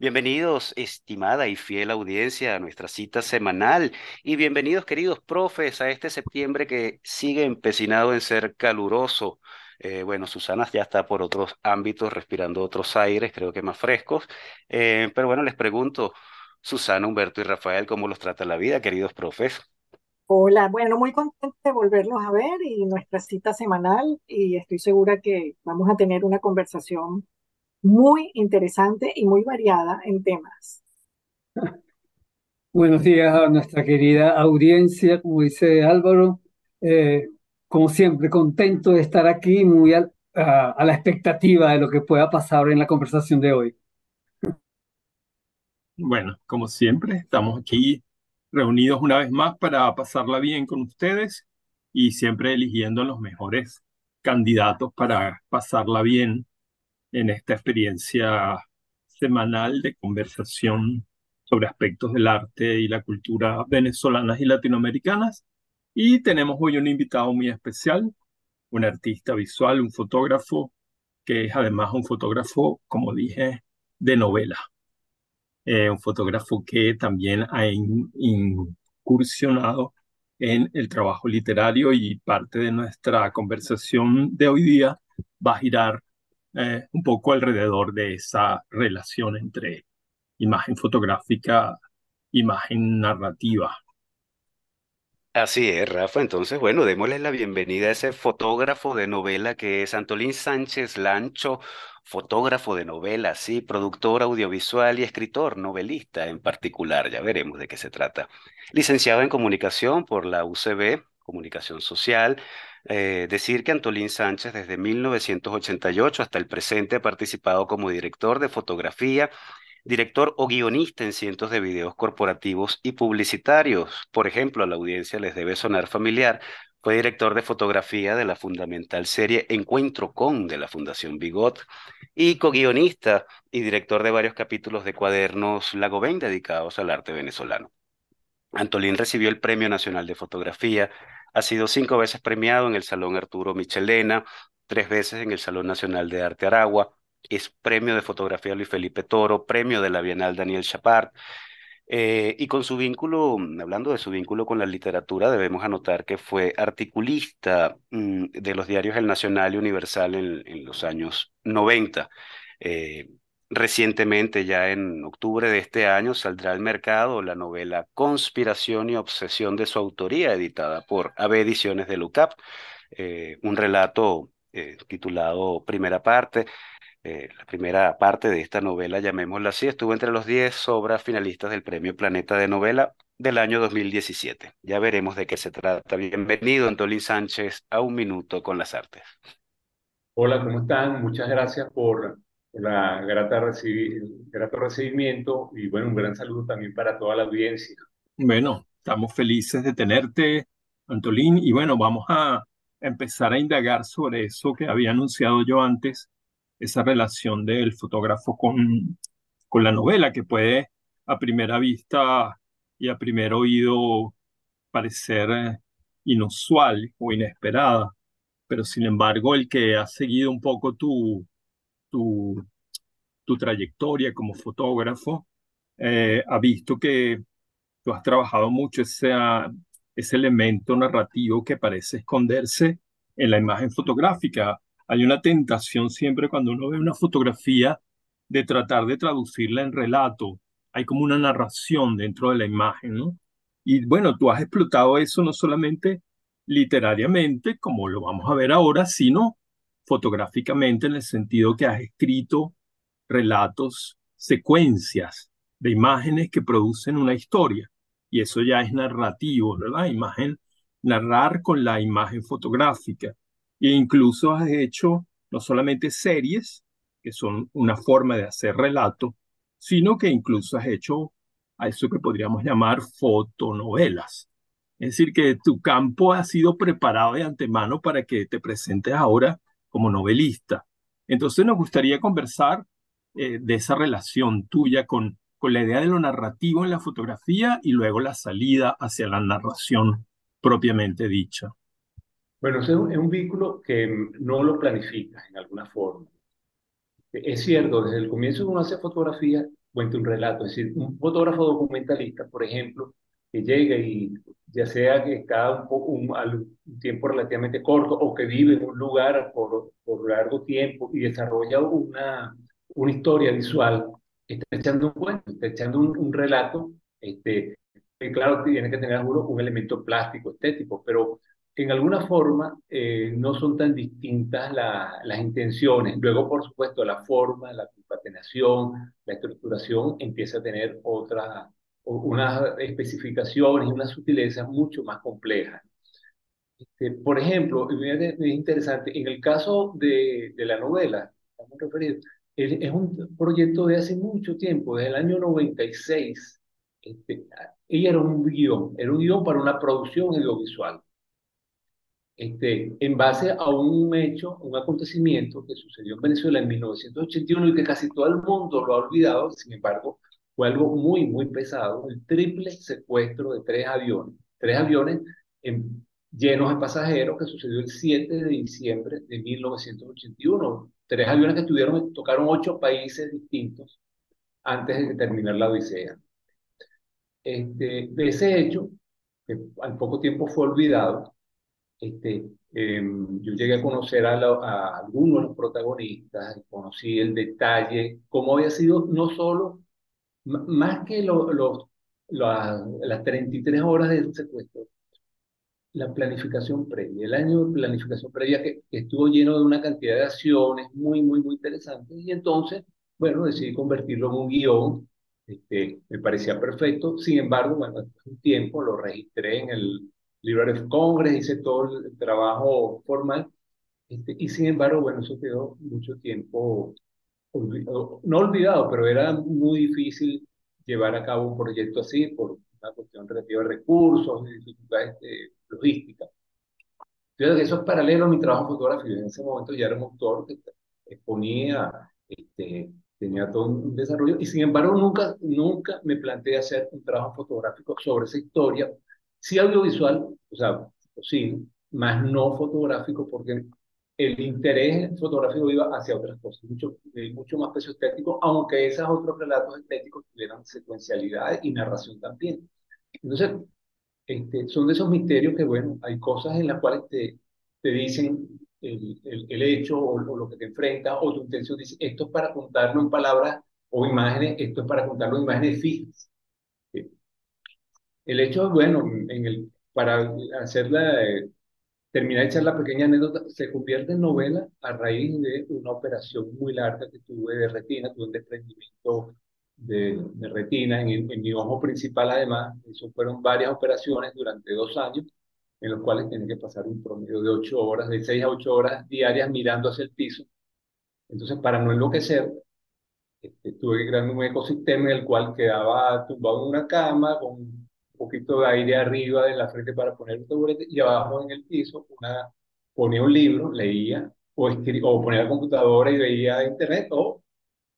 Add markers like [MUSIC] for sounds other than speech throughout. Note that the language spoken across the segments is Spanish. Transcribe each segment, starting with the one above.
Bienvenidos, estimada y fiel audiencia, a nuestra cita semanal y bienvenidos, queridos profes, a este septiembre que sigue empecinado en ser caluroso. Eh, bueno, Susana ya está por otros ámbitos, respirando otros aires, creo que más frescos. Eh, pero bueno, les pregunto, Susana, Humberto y Rafael, ¿cómo los trata la vida, queridos profes? Hola, bueno, muy contenta de volverlos a ver y nuestra cita semanal y estoy segura que vamos a tener una conversación muy interesante y muy variada en temas. [LAUGHS] Buenos días a nuestra querida audiencia, como dice Álvaro. Eh, como siempre, contento de estar aquí, muy a, la expectativa de lo que pueda pasar en la conversación de hoy. Bueno, como siempre, estamos aquí reunidos una vez más para pasarla bien con ustedes y siempre eligiendo los mejores candidatos para pasarla bien en esta experiencia semanal de conversación sobre aspectos del arte y la cultura venezolanas y latinoamericanas. Y tenemos hoy un invitado muy especial, un artista visual, un fotógrafo, que es además un fotógrafo, como dije, de novela. Eh, un fotógrafo que también ha incursionado en el trabajo literario y parte de nuestra conversación de hoy día va a girar eh, un poco alrededor de esa relación entre imagen fotográfica, imagen narrativa. Así es, Rafa. Entonces, bueno, démosle la bienvenida a ese fotógrafo de novela que es Antolín Sánchez Lancho, fotógrafo de novela, sí, productor audiovisual y escritor, novelista en particular. Ya veremos de qué se trata. Licenciado en comunicación por la UCB, Comunicación Social, eh, decir que Antolín Sánchez desde 1988 hasta el presente ha participado como director de fotografía, director o guionista en cientos de videos corporativos y publicitarios. Por ejemplo, a la audiencia les debe sonar familiar. Fue director de fotografía de la fundamental serie Encuentro con de la Fundación Bigot y co-guionista y director de varios capítulos de cuadernos Lagoven dedicados al arte venezolano. Antolín recibió el Premio Nacional de Fotografía, ha sido cinco veces premiado en el Salón Arturo Michelena, tres veces en el Salón Nacional de Arte Aragua, es premio de fotografía Luis Felipe Toro, premio de la Bienal Daniel Chapart. Eh, y con su vínculo, hablando de su vínculo con la literatura, debemos anotar que fue articulista mm, de los diarios El Nacional y Universal en, los años 90. Recientemente, ya en octubre de este año, saldrá al mercado la novela Conspiración y Obsesión de su autoría, editada por AB Ediciones de LUCAP, eh, un relato eh, titulado Primera Parte. Eh, la primera parte de esta novela, llamémosla así, estuvo entre los 10 obras finalistas del Premio Planeta de Novela del año 2017. Ya veremos de qué se trata. Bienvenido, Antolín Sánchez, a Un Minuto con las Artes. Hola, ¿cómo están? Muchas gracias por la grata grato recibimiento y bueno, un gran saludo también para toda la audiencia. Bueno, estamos felices de tenerte, Antolín, y bueno, vamos a empezar a indagar sobre eso que había anunciado yo antes, esa relación del fotógrafo con, con la novela, que puede a primera vista y a primer oído parecer eh, inusual o inesperada, pero sin embargo el que ha seguido un poco tu, tu, tu trayectoria como fotógrafo, eh, ha visto que tú has trabajado mucho ese, ese elemento narrativo que parece esconderse en la imagen fotográfica. Hay una tentación siempre cuando uno ve una fotografía de tratar de traducirla en relato. Hay como una narración dentro de la imagen, ¿no? Y bueno, tú has explotado eso no solamente literariamente, como lo vamos a ver ahora, sino fotográficamente en el sentido que has escrito relatos, secuencias de imágenes que producen una historia. Y eso ya es narrativo, ¿verdad? Imagen, narrar con la imagen fotográfica. E incluso has hecho no solamente series, que son una forma de hacer relato, sino que incluso has hecho a eso que podríamos llamar fotonovelas. Es decir, que tu campo ha sido preparado de antemano para que te presentes ahora como novelista. Entonces nos gustaría conversar eh, de esa relación tuya con, con la idea de lo narrativo en la fotografía y luego la salida hacia la narración propiamente dicha. Bueno, es un, vínculo que no lo planificas en alguna forma. Es cierto, desde el comienzo uno hace fotografía, cuenta un relato. Es decir, un fotógrafo documentalista, por ejemplo, que llega y ya sea que está un, poco, un, tiempo relativamente corto o que vive en un lugar por, por largo tiempo y desarrolla una, una historia visual, está echando un cuento, está echando un, un relato, este, que claro, tiene que tener un elemento plástico, estético, pero en alguna forma eh, no son tan distintas las intenciones. Luego, por supuesto, la forma, la concatenación, la estructuración empieza a tener otras, unas especificaciones y unas sutilezas mucho más complejas. Este, por ejemplo, es interesante, en el caso de, de la novela, estamos referidos, es, es, un proyecto de hace mucho tiempo, desde el año 96. Este, ella era un guion, era un guion para una producción audiovisual este, en base a un hecho, un acontecimiento que sucedió en Venezuela en 1981 y que casi todo el mundo lo ha olvidado, sin embargo, fue algo muy, muy pesado, el triple secuestro de tres aviones, tres aviones llenos de pasajeros que sucedió el 7 de diciembre de 1981, tres aviones que estuvieron, tocaron ocho países distintos antes de terminar la Odisea. Este, de ese hecho, que al poco tiempo fue olvidado, este, em, yo llegué a conocer a, a, algunos de los protagonistas, conocí el detalle, cómo había sido no solo, más que lo, lo, las 33 horas del secuestro, la planificación previa, el año de planificación previa que, estuvo lleno de una cantidad de acciones muy, muy, muy interesantes, y entonces, bueno, decidí convertirlo en un guion, este, me parecía perfecto, sin embargo, bueno, un tiempo lo registré en el Library of Congress, hice todo el trabajo formal, este, y sin embargo, bueno, eso quedó mucho tiempo no olvidado, pero era muy difícil llevar a cabo un proyecto así por una cuestión relativa de recursos y dificultades eh, logísticas. Entonces, eso es paralelo a mi trabajo fotográfico. En ese momento ya era un autor que exponía, este, tenía todo un desarrollo, y sin embargo nunca, nunca me planteé hacer un trabajo fotográfico sobre esa historia, Sí audiovisual, o sea, sí, más no fotográfico, porque el interés fotográfico iba hacia otras cosas, mucho, mucho más peso estético, aunque esos otros relatos estéticos tuvieran secuencialidad y narración también. Entonces, este, son de esos misterios que, bueno, hay cosas en las cuales te, te dicen el, el, hecho o, lo que te enfrentas, o tu intención dice, esto es para contarlo en palabras o imágenes, esto es para contarlo en imágenes fijas. El hecho, bueno, en el, para hacerla, eh, terminar de echar la pequeña anécdota, se convierte en novela a raíz de una operación muy larga que tuve de retina, tuve un desprendimiento de, de retina en, en, mi ojo principal además, eso fueron varias operaciones durante dos años, en los cuales tenía que pasar un promedio de ocho horas, de seis a ocho horas diarias mirando hacia el piso. Entonces, para no enloquecer, este, tuve que crear un ecosistema en el cual quedaba tumbado en una cama con poquito de aire arriba de la frente para poner un taburete y abajo en el piso una, ponía un libro, leía o, o ponía la computadora y veía internet o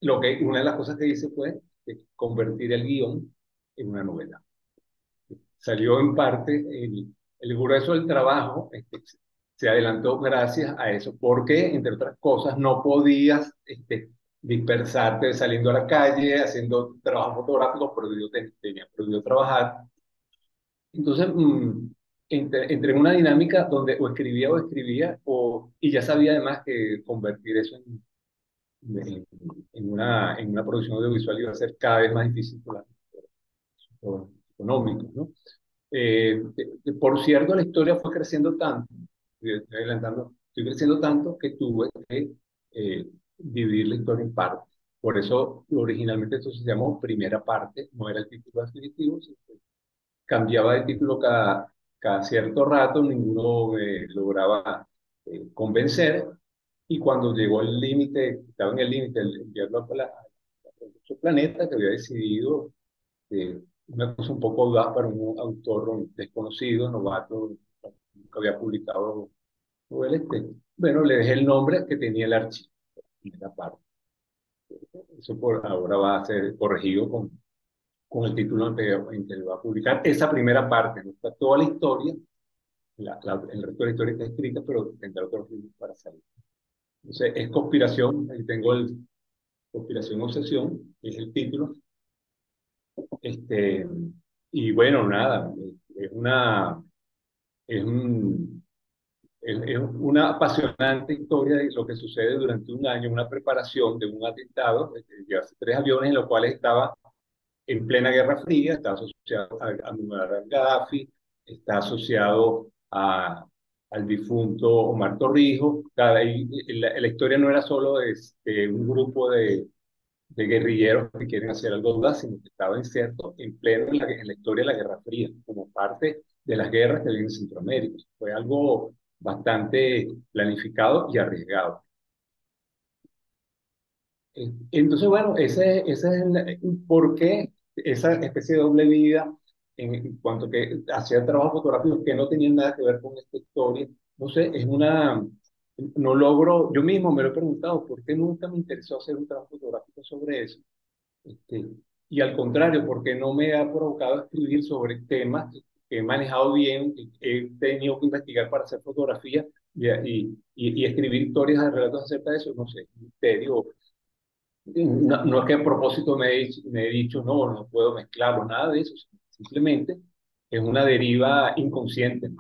lo que, una de las cosas que hice fue convertir el guion en una novela. Salió en parte el, el grueso del trabajo, este, se adelantó gracias a eso, porque entre otras cosas no podías este, dispersarte saliendo a la calle, haciendo trabajo fotográfico, pero yo tenía prohibido trabajar entonces, mm, entré, en una dinámica donde o escribía o escribía, o, y ya sabía además que convertir eso en, en, una, en una producción audiovisual iba a ser cada vez más difícil por los económicos, ¿no? Eh, por cierto, la historia fue creciendo tanto, estoy adelantando, estoy creciendo tanto que tuve que eh, dividir la historia en partes. Por eso originalmente esto se llamó primera parte, no era el título definitivo, cambiaba de título cada, cada cierto rato, ninguno me lograba eh, convencer, y cuando llegó el límite, estaba en el límite el enviarlo a, la, planeta, que había decidido eh, una cosa un poco audaz para un autor desconocido, novato, nunca había publicado novelas, este, bueno, le dejé el nombre que tenía el archivo, la parte. Eso por ahora va a ser corregido con, con el título en que, va a publicar esa primera parte, no está toda la historia, la, el resto de la historia está escrita, pero tendrá otros libros para salir. Entonces, es conspiración, ahí tengo el conspiración obsesión, es el título. Este, y bueno, nada, es una, es un, es, una apasionante historia de lo que sucede durante un año, una preparación de un atentado, de tres aviones en los cuales estaba en plena Guerra Fría, está asociado a, a Muammar Gaddafi, está asociado a, al difunto Omar Torrijos. la, historia no era solo de, un grupo de, guerrilleros que quieren hacer algo dudar, sino que estaba incierto en pleno en la, en la historia de la Guerra Fría, como parte de las guerras que había en Centroamérica. Fue algo bastante planificado y arriesgado. Entonces, bueno, ese, ese es el, por qué esa especie de doble vida en, cuanto que hacía trabajos fotográficos que no tenían nada que ver con esta historia. No sé, es una, no logro, yo mismo me lo he preguntado, ¿por qué nunca me interesó hacer un trabajo fotográfico sobre eso? Este, y al contrario, porque no me ha provocado escribir sobre temas he manejado bien, he tenido que investigar para hacer fotografía y, y, y, escribir historias de relatos acerca de eso, no sé, misterio. No, no es que a propósito me he, dicho, no, no puedo mezclarlo, nada de eso, simplemente es una deriva inconsciente.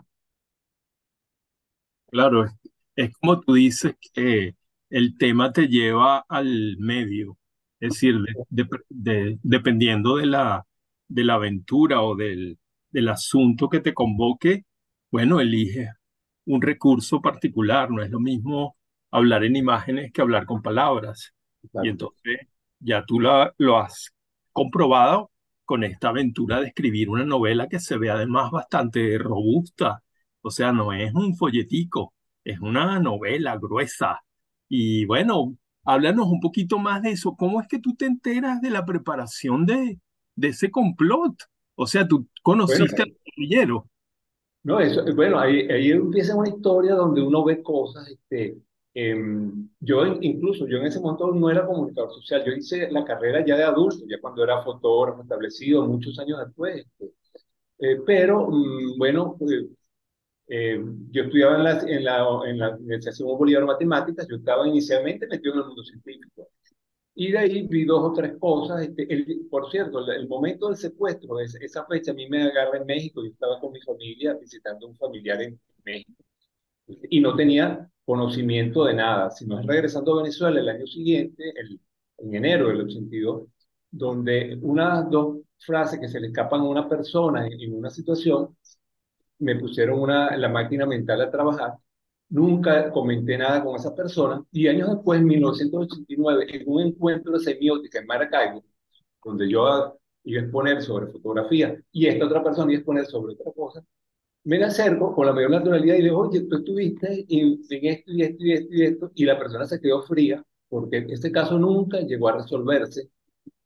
Claro, es, como tú dices que el tema te lleva al medio, es decir, de, de, dependiendo de la, de la aventura o del, del asunto que te convoque, bueno, elige un recurso particular. No es lo mismo hablar en imágenes que hablar con palabras. Y entonces ya tú lo has comprobado con esta aventura de escribir una novela que se ve además bastante robusta. O sea, no es un folletico, es una novela gruesa. Y bueno, háblanos un poquito más de eso. ¿Cómo es que tú te enteras de la preparación de, de ese complot? O sea, tú conociste al guerrillero. No, eso, bueno, ahí, ahí, empieza una historia donde uno ve cosas. Este, em, yo incluso, yo en ese momento no era comunicador social, yo hice la carrera ya de adulto, ya cuando era fotógrafo establecido, muchos años después. Este, eh, pero, mm, bueno, eh, yo estudiaba en la, en la, en la Universidad Bolívar Matemáticas, yo estaba inicialmente metido en el mundo científico. Y de ahí vi dos o tres cosas. Este, por cierto, el, momento del secuestro, esa fecha a mí me agarra en México. Yo estaba con mi familia visitando a un familiar en México y no tenía conocimiento de nada, sino es regresando a Venezuela el año siguiente, el, en enero del 82, donde unas dos frases que se le escapan a una persona en, en una situación me pusieron una, la máquina mental a trabajar Nunca comenté nada con esa persona y años después, en 1989, en un encuentro de semiótica en Maracaibo, donde yo iba a exponer sobre fotografía y esta otra persona iba a exponer sobre otra cosa, me acerco con la mayor naturalidad y le digo, oye, tú estuviste en, esto y esto y esto y esto, y la persona se quedó fría porque este caso nunca llegó a resolverse,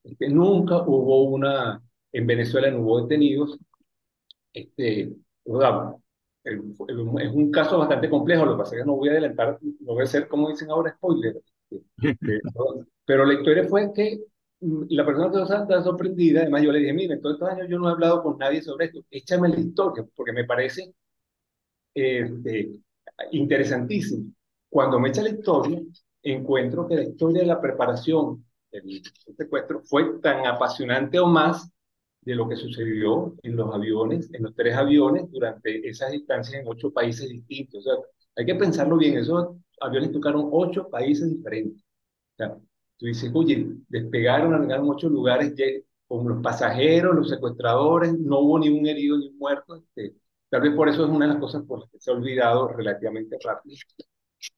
este, nunca hubo una, en Venezuela no hubo detenidos, este, es un caso bastante complejo, lo que pasa es que no voy a adelantar, no voy a ser, como dicen ahora, spoiler. [LAUGHS] Pero la historia fue que la persona que estaba sorprendida, además yo le dije, mire, en todos estos años yo no he hablado con nadie sobre esto, échame la historia, porque me parece este, interesantísimo. Cuando me echa la historia, encuentro que la historia de la preparación del secuestro fue tan apasionante o más de lo que sucedió en los aviones, en los tres aviones, durante esas distancias en ocho países distintos. O sea, hay que pensarlo bien, esos aviones tocaron ocho países diferentes. O sea, tú dices, oye, despegaron, llegaron a ocho lugares, con los pasajeros, los secuestradores, no hubo ni un herido ni un muerto. Este, tal vez por eso es una de las cosas por las que se ha olvidado relativamente rápido.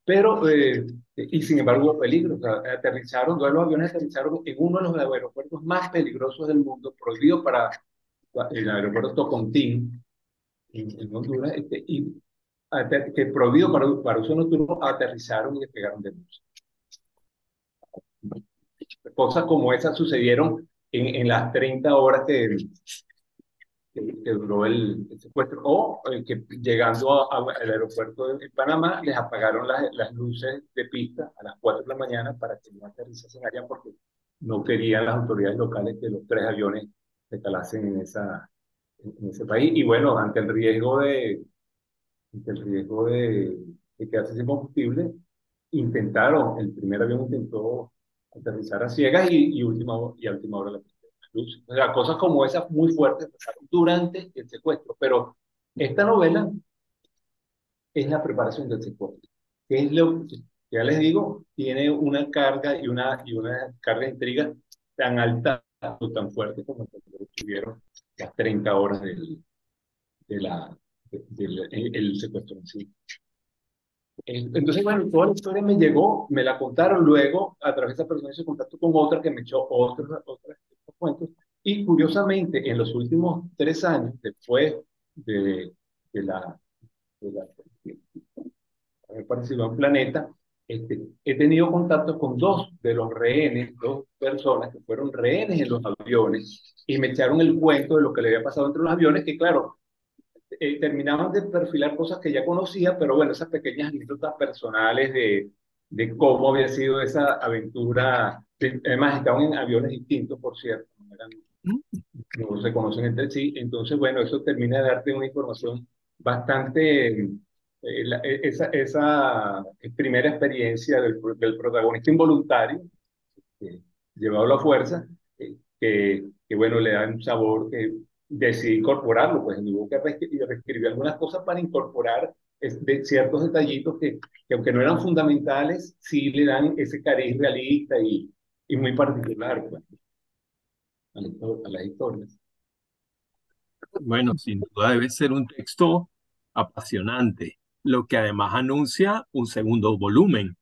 Pero, eh, y sin embargo hubo peligro. O sea, aterrizaron, los aviones aterrizaron en uno de los aeropuertos más peligrosos del mundo, prohibido para el aeropuerto Tocontín, en, en Honduras, este, y que prohibido para, para uso nocturno, aterrizaron y despegaron de luz. Cosas como esas sucedieron en, en las 30 horas que, que, duró el, secuestro, o eh, que llegando al aeropuerto de, Panamá les apagaron las, las, luces de pista a las 4 de la mañana para que no aterrizasen allá porque no querían las autoridades locales que los tres aviones se calasen en, esa, en ese país. Y bueno, ante el riesgo de, ante el riesgo de, de quedarse sin combustible, intentaron, el primer avión intentó aterrizar a ciegas y, y, última, y a última hora la luz. O sea, cosas como esas muy fuertes pasaron durante el secuestro. Pero esta novela es la preparación del secuestro. Es lo que, ya les digo, tiene una carga y una, y una carga de intriga tan alta o tan fuerte como tuvieron las 30 horas del, de la, del el secuestro en sí. Entonces, bueno, toda la historia me llegó, me la contaron luego, a través de esa persona hice contacto con otra que me echó otros, otros, cuentos. Y curiosamente, en los últimos tres años, después de, de la, de la haber parecido en Planeta, este, he tenido contacto con dos de los rehenes, dos personas que fueron rehenes en los aviones y me echaron el cuento de lo que le había pasado entre los aviones, que claro, eh, terminaban de perfilar cosas que ya conocía, pero bueno, esas pequeñas anécdotas personales de, de cómo había sido esa aventura. Además, estaban en aviones distintos, por cierto, no, eran, no se conocen entre sí. Entonces, bueno, eso termina de darte una información bastante. Eh, la, e, esa, esa primera experiencia del, del protagonista involuntario, eh, llevado a la fuerza, eh, que, que, bueno, le da un sabor que decidí incorporarlo, pues hubo que reescribir algunas cosas para incorporar de ciertos detallitos que, que, aunque no eran fundamentales, sí le dan ese cariz realista y, y muy particular pues, a, la, a las historias. Bueno, sin duda debe ser un texto apasionante, lo que además anuncia un segundo volumen.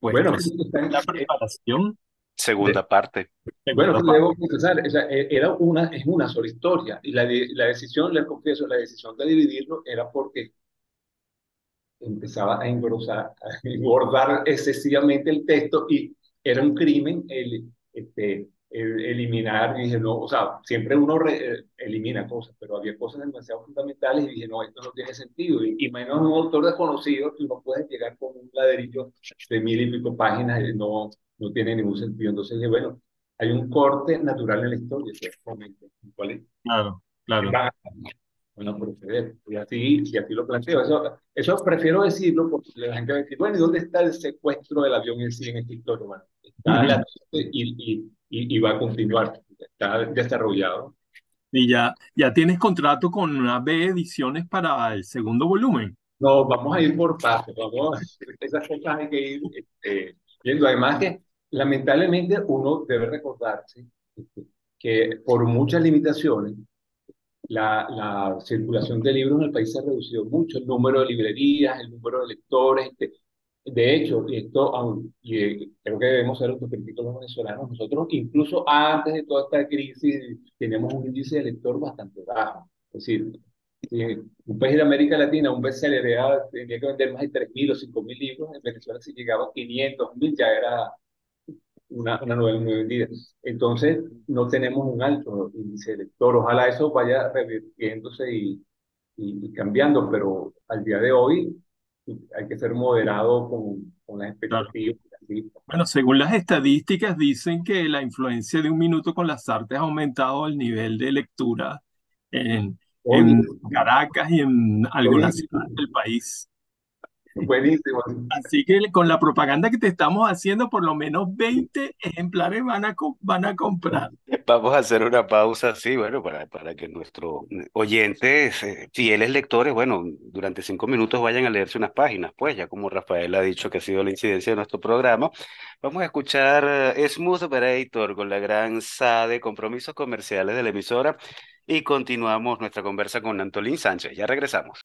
Pues, bueno, pues, la preparación Segunda parte. Bueno, parte. debo confesar, e, era una, es una sola historia. Y la, la decisión, le confieso, la decisión de dividirlo era porque empezaba a engrosar, a engordar excesivamente el texto y era un crimen el, este, el eliminar. Y dije, no, o sea, siempre uno re, elimina cosas, pero había cosas demasiado fundamentales y dije, no, esto no tiene sentido. Y, y menos un autor desconocido, tú no puedes llegar con un ladrillo de mil y pico páginas, no no tiene ningún sentido. Entonces dije, bueno, hay un corte natural en la historia, ¿Cuál es? Claro, claro. Bueno, proceder. Y así, y así lo planteo. Eso, eso prefiero decirlo porque la gente va a decir, bueno, ¿y dónde está el secuestro del avión en sí en esta historia? Bueno, está uh -huh. y, y, y, va a continuar, está desarrollado. Y ya, ya tienes contrato con una B Ediciones para el segundo volumen. No, vamos a ir por partes, vamos, esas cosas hay que ir este, viendo. Además que lamentablemente uno debe recordarse que por muchas limitaciones la, la, circulación de libros en el país se ha reducido mucho, el número de librerías, el número de lectores. Este, de hecho, y esto y eh, creo que debemos ser autocríticos los venezolanos, nosotros incluso antes de toda esta crisis tenemos un índice de lector bastante bajo. Es decir, si un país de América Latina, un bestseller tenía que vender más de 3.000 o 5.000 libros, en Venezuela si llegaba a 500, 1.000 ya era una, una novela muy vendida. Entonces, no tenemos un alto índice de lector. Ojalá eso vaya revirtiéndose y, y, y, cambiando, pero al día de hoy hay que ser moderado con, con las expectativas. Claro. Bueno, según las estadísticas, dicen que la influencia de un minuto con las artes ha aumentado el nivel de lectura en, en Caracas y en algunas ciudades del país. [LAUGHS] Buenísimo. Así que con la propaganda que te estamos haciendo, por lo menos 20 ejemplares van a, van a comprar. Vamos a hacer una pausa, sí, bueno, para, para que nuestros oyentes, eh, fieles lectores, bueno, durante cinco minutos vayan a leerse unas páginas, pues, ya como Rafael ha dicho que ha sido la incidencia de nuestro programa, vamos a escuchar eh, Smooth Operator con la gran SA de compromisos comerciales de la emisora y continuamos nuestra conversa con Antolín Sánchez. Ya regresamos.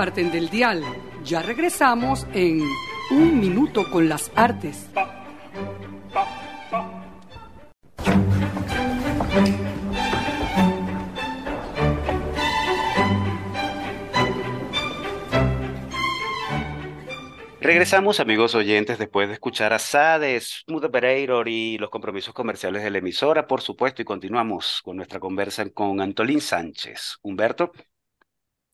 Aparten del dial. Ya regresamos en Un Minuto con las Artes. Regresamos, amigos oyentes, después de escuchar a Sade, Smooth Operator y los compromisos comerciales de la emisora, por supuesto, y continuamos con nuestra conversa con Antolín Sánchez. Humberto.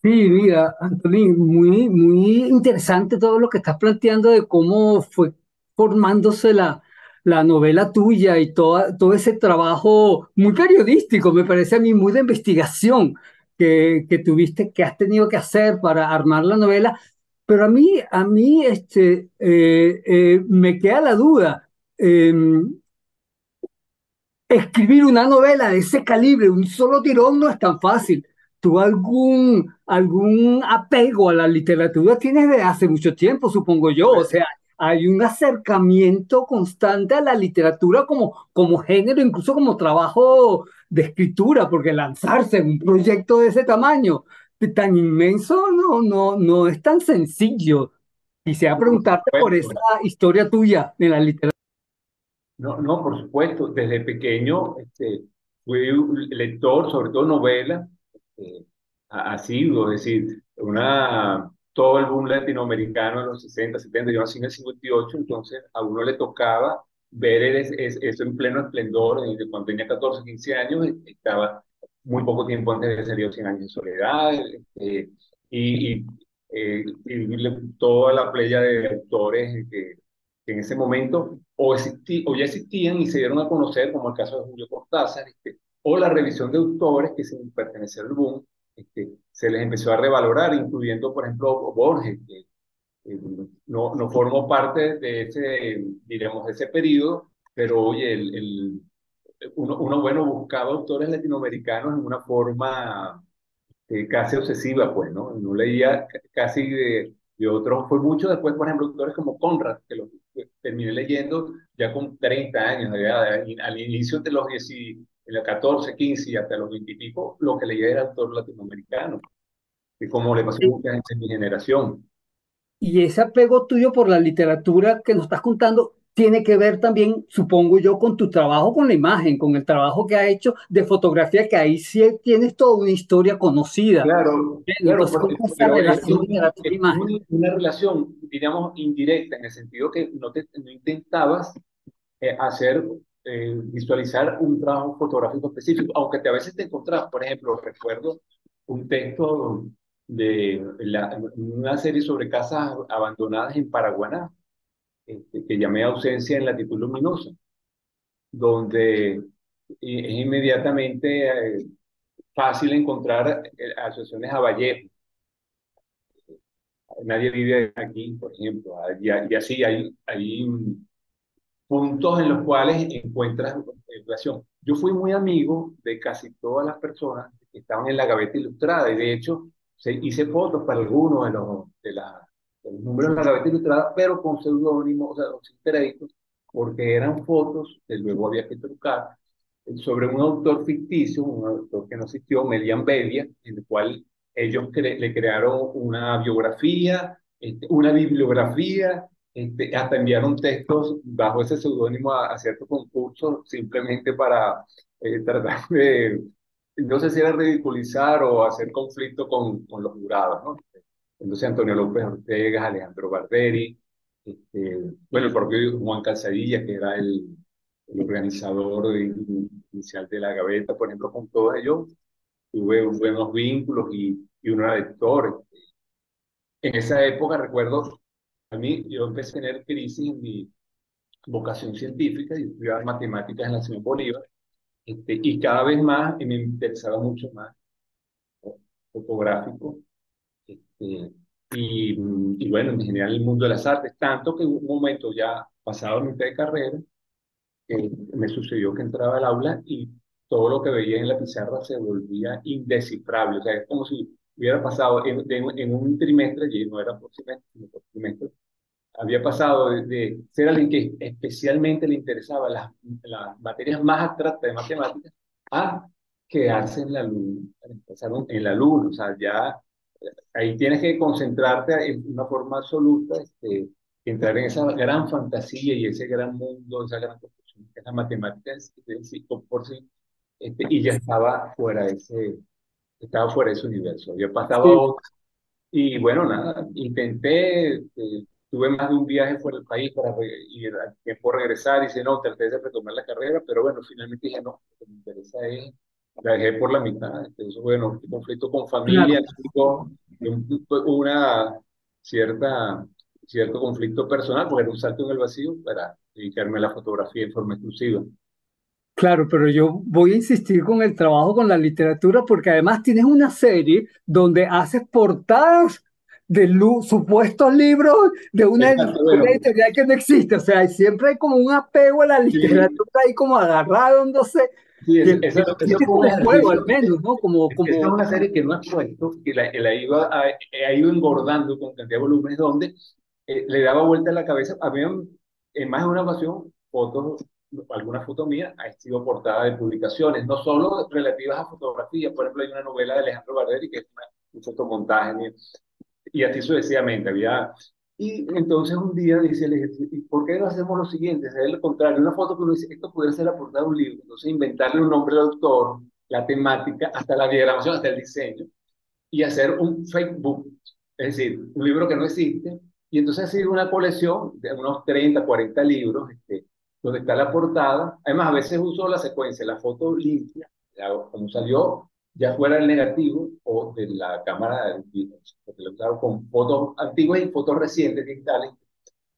Sí, mira, Antolín, muy, muy interesante todo lo que estás planteando de cómo fue formándose la, la novela tuya y toda, todo ese trabajo muy periodístico, me parece a mí, muy de investigación que, que tuviste, que has tenido que hacer para armar la novela. Pero a mí, a mí este, eh, eh, me queda la duda. em, escribir una novela de ese calibre, un solo tirón, no es tan fácil. ¿Tú algún, algún apego a la literatura tienes desde hace mucho tiempo, supongo yo? O sea, hay un acercamiento constante a la literatura como, como género, incluso como trabajo de escritura, porque lanzarse en un proyecto de ese tamaño, de tan inmenso, no, no, no es tan sencillo. Quisiera Por preguntarte por esa supuesto. historia tuya en la literatura. No, no, por supuesto. Desde pequeño este, fui un lector, sobre todo novelas, a- asiduo, es decir, una, todo el boom latinoamericano en los 60, 70, yo nací en el 58, entonces a uno le tocaba ver es- es- eso en pleno esplendor, eh, de cuando tenía 14, 15 años, eh, estaba muy poco tiempo antes de salir Cien años de soledad, este, y, y, eh, y toda la playa de autores que que en ese momento o, existí, o ya existían y se dieron a conocer, como el caso de Julio Cortázar, este, o la revisión de autores que sin pertenecer al boom, este, se les empezó a revalorar, incluyendo, por ejemplo, Borges, que eh, no, no formó parte de ese, diremos, de ese periodo, pero oye, el, el- uno, uno, bueno, buscaba autores latinoamericanos en una forma eh, casi obsesiva, pues, ¿no? No leía casi de, de otros, fue mucho después, por ejemplo, autores como Conrad, que lo que terminé leyendo ya con 30 años, al al inicio de los 10, de los 14, 15 y hasta los 20 y pico, lo que leía era autor latinoamericano, y como le pasó a mucha gente en mi generación. Y ese apego tuyo por la literatura que nos estás contando tiene que ver también, supongo yo, con tu trabajo con la imagen, con el trabajo que has hecho de fotografía, que ahí sí tienes toda una historia conocida. Claro, claro, Entonces, porque, ¿cómo es esa es relación una, es literatura-imagen? una, una relación, diríamos, indirecta, en el sentido que no, te, no intentabas eh, hacer, eh, visualizar un trabajo fotográfico específico, aunque te, a veces te encontrabas, por ejemplo, recuerdo un texto de una serie sobre casas abandonadas en Paraguaná, este, que llamé Ausencia en latitud luminosa, donde i- es inmediatamente eh, fácil encontrar eh, asociaciones a Vallejo. Nadie vive aquí, por ejemplo, y, así hay, hay puntos en los cuales encuentras eh, relación. Yo fui muy amigo de casi todas las personas que estaban en la gaveta ilustrada y de hecho se, hice fotos para algunos de los, de, la, de los números de la gaveta ilustrada, pero con seudónimos, o sea, sin créditos, porque eran fotos que luego había que trucar eh, sobre un autor ficticio, un autor que no existió, Melian Bedia, en el cual ellos cre- le crearon una biografía, este, una bibliografía, este, hasta enviaron textos bajo ese seudónimo a, a ciertos concursos simplemente para eh, tratar de, no sé si era ridiculizar o hacer conflicto con, con los jurados, ¿no? Entonces Antonio López Ortega, Alejandro Barberi, este, bueno, el propio Juan Calzadilla, que era el, el organizador in- inicial de la gaveta, por ejemplo, con todos ellos tuve buenos vínculos y, y un lector. En esa época, recuerdo, a mí yo empecé a tener crisis en mi vocación científica y estudiaba matemáticas en la Simón Bolívar, este, y cada vez más me interesaba mucho más fotográfico, este, y, y bueno, en general el mundo de las artes, tanto que hubo un momento ya pasado mitad de carrera, que me sucedió que entraba al aula y todo lo que veía en la pizarra se volvía indescifrable, o sea, es como si hubiera pasado en, en un trimestre, y no era por semestre, sino por trimestre, había pasado de, de ser alguien que especialmente le interesaba las, las materias más abstractas de matemáticas a quedarse en la luna, empezar en la luna, o sea, ya eh, ahí tienes que concentrarte en una forma absoluta, este, entrar en esa gran fantasía y ese gran mundo, esa gran construcción que es la matemática en sí- en sí, por sí, este, y ya estaba fuera de ese, estaba fuera de ese universo, había pasado a Sí, otro y bueno, nada, intenté, eh, tuve más de un viaje fuera del país para y al tiempo regresar y dice, no, traté de retomar la carrera, pero bueno, finalmente dije, no, lo que me interesa es, la dejé por la mitad. Entonces, bueno, conflicto con familia, chico, un- una cierta, cierto conflicto personal, porque era un salto en el vacío para dedicarme a la fotografía en forma exclusiva. Claro, pero yo voy a insistir con el trabajo con la literatura porque además tienes una serie donde haces portadas de supuestos libros de una, una editorial que no existe. O sea, siempre hay como un apego a la literatura ahí como agarrado, no sé. Sí, es- esa, que esa tiene fue un como juego al menos, ¿no? Como, Esta es como, una serie que no ha puesto, que la, la iba a- ha ido engordando con cantidad de volúmenes, donde eh, le daba vuelta a la cabeza. Habían en más de una ocasión fotos, alguna foto mía ha sido portada de publicaciones, no solo relativas a fotografía. Por ejemplo, hay una novela de Alejandro Barderi que es una- un fotomontaje y así sucesivamente. Había, y entonces un día dice, ¿y por qué no hacemos lo siguiente? Hacer lo contrario, una foto que uno dice, esto pudiera ser la portada de un libro, entonces inventarle un nombre al autor, la temática, hasta la diagramación, hasta el diseño, y hacer un fake book, es decir, un libro que no existe, y entonces ha sido una colección de unos 30, 40 libros, este, donde está la portada, además a veces uso la secuencia, la foto limpia, la- como salió ya fuera el negativo o de la cámara de porque lo usaba con fotos antiguas y fotos recientes digitales,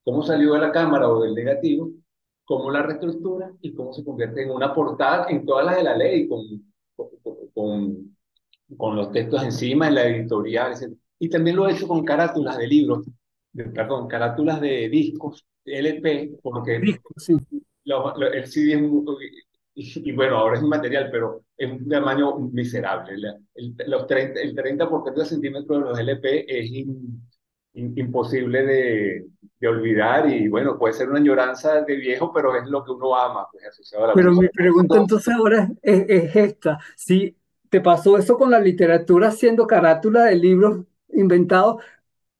cómo salió de la cámara o del negativo, cómo la reestructura y cómo se convierte en una portada en todas las de la ley, con, con, con, con los textos encima en la editorial, etc. Y también lo he hecho con carátulas de libros, de- perdón, carátulas de discos, LP, porque disco, sí. lo- lo- el CD es muy- y, y bueno, ahora es inmaterial, pero es un tamaño miserable. La- el, los 30, el 30 por 30 centímetros de los LP es in- in- imposible de, de olvidar y bueno, puede ser una añoranza de viejo, pero es lo que uno ama, pues asociado a la Pero música. mi pregunta entonces ahora es, es- es esta. Si te pasó eso con la literatura haciendo carátula de libros inventados,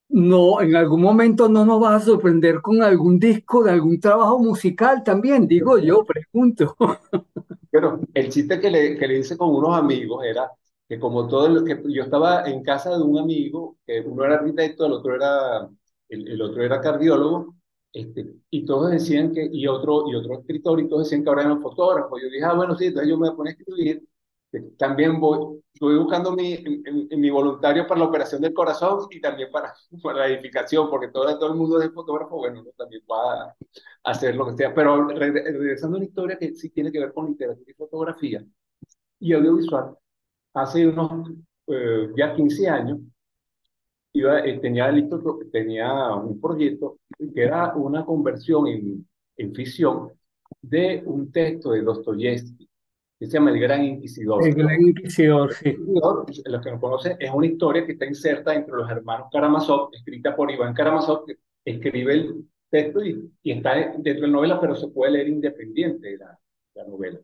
no, en algún momento no nos vas a sorprender con algún disco de algún trabajo musical también, digo yo, pregunto. [LAUGHS] Pero el chiste que le, que le hice con unos amigos era que como todo lo que yo estaba en casa de un amigo, que uno era arquitecto, el otro era, el, el otro era cardiólogo, este, y todos decían que, y otro, y otro escritor, y todos decían que ahora eran fotógrafos. Yo dije, ah, bueno, sí, entonces yo me voy a poner a escribir. También voy, estoy buscando mi, en- en- mi voluntario para la operación del corazón y también para, [LAUGHS] para la edificación, porque todo, todo el mundo es fotógrafo, bueno, uno también va a hacer lo que sea. Pero re- regresando a una historia que sí tiene que ver con literatura y fotografía y audiovisual, hace unos eh, ya 15 años, iba, eh, tenía, listo, to- tenía un proyecto que era una conversión en, en ficción de un texto de Dostoyevsky, que se llama El Gran Inquisidor. El gran inquisidor, sí. Inquisidor, los que no conocen, es una historia que está inserta entre los hermanos Karamazov, escrita por Iván Karamazov, que escribe el texto y, y está dentro de la novela, pero se puede leer independiente de la, la novela.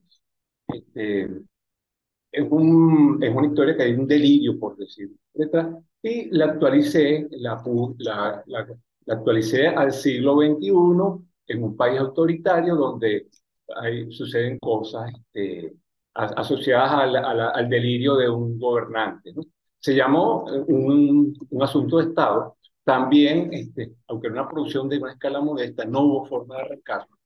Este, es, un, es una historia que hay un delirio, por decir, detrás, y la actualicé, la, la, la, la actualicé al siglo XXI en un país autoritario donde hay, suceden cosas este, asociadas al, al delirio de un gobernante. Se llamó eh, un, un asunto de Estado. También, este, aunque era una producción de una escala modesta, no hubo forma de arrancarlo.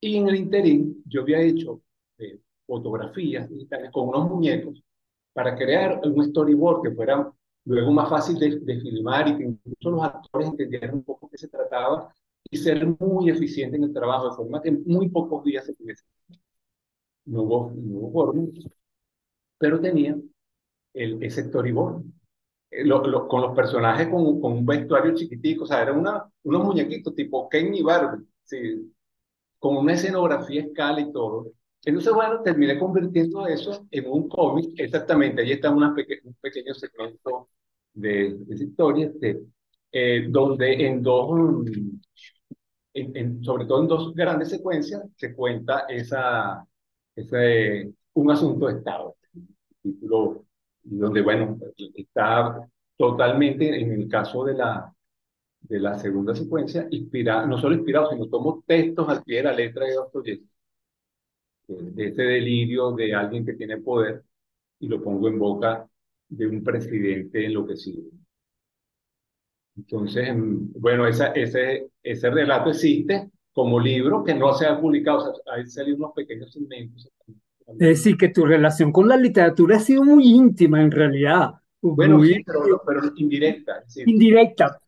Y en el interín, yo había hecho eh, fotografías digitales con unos muñecos para crear un storyboard que fuera luego más fácil de, de filmar y que incluso los actores entendieran un poco qué se trataba y ser muy eficiente en el trabajo, de forma que en muy pocos días se pudiese. No hubo, no hubo pero tenía el, ese storyboard. Eh, lo- lo- con los personajes con, con un vestuario chiquitico, o sea, eran una, unos muñequitos tipo Ken y Barbie, sí, con una escenografía escala y todo. Entonces, bueno, terminé convirtiendo eso en un cómic, exactamente, ahí está una peque- un pequeño segmento de, de esa historia, este, eh, donde en dos, en- en- sobre todo en dos grandes secuencias, se cuenta esa, ese, un asunto de Estado, título, donde, bueno, está totalmente, en el caso de la, de la segunda secuencia, inspirado, no solo inspirado, sino tomo textos al pie de la letra de Dostoyevsky, de, ese delirio de alguien que tiene poder, y lo pongo en boca de un presidente enloquecido. Entonces, bueno, esa, ese, ese relato existe como libro que no se ha publicado, o sea, ahí salieron unos pequeños segmentos. Es decir, que tu relación con la literatura ha sido muy íntima en realidad, Bueno, muy sí, pero, pero indirecta, indirecta,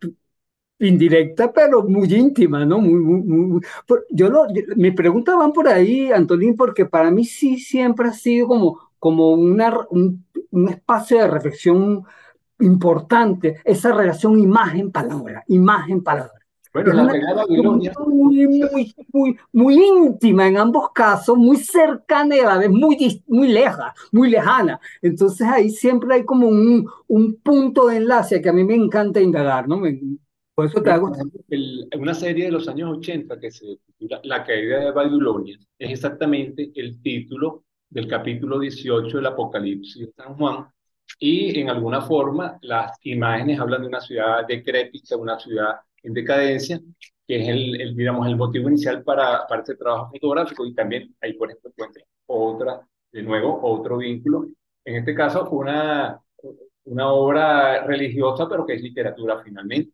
indirecta, pero muy íntima, ¿no? Muy, muy, muy- yo lo, mis preguntas van por ahí, Antolín, porque para mí sí siempre ha sido como, como una, un, un espacio de reflexión importante, esa relación imagen-palabra, imagen-palabra. Bueno, Es la pegada muy, muy, muy, muy íntima en ambos casos, muy cercana y a la vez muy, muy leja, muy lejana. Entonces ahí siempre hay como un, un punto de enlace que a mí me encanta indagar, ¿no? Me- por eso te hago el- una serie de los años 80 que se titula La caída de Babilonia es exactamente el título del capítulo 18 del Apocalipsis de San Juan y en alguna forma las imágenes hablan de una ciudad decrépita, una ciudad en decadencia, que es el, el, digamos, el motivo inicial para, para este trabajo fotográfico y también ahí por ejemplo encuentro otra, de nuevo, otro vínculo, en este caso una, una obra religiosa pero que es literatura finalmente.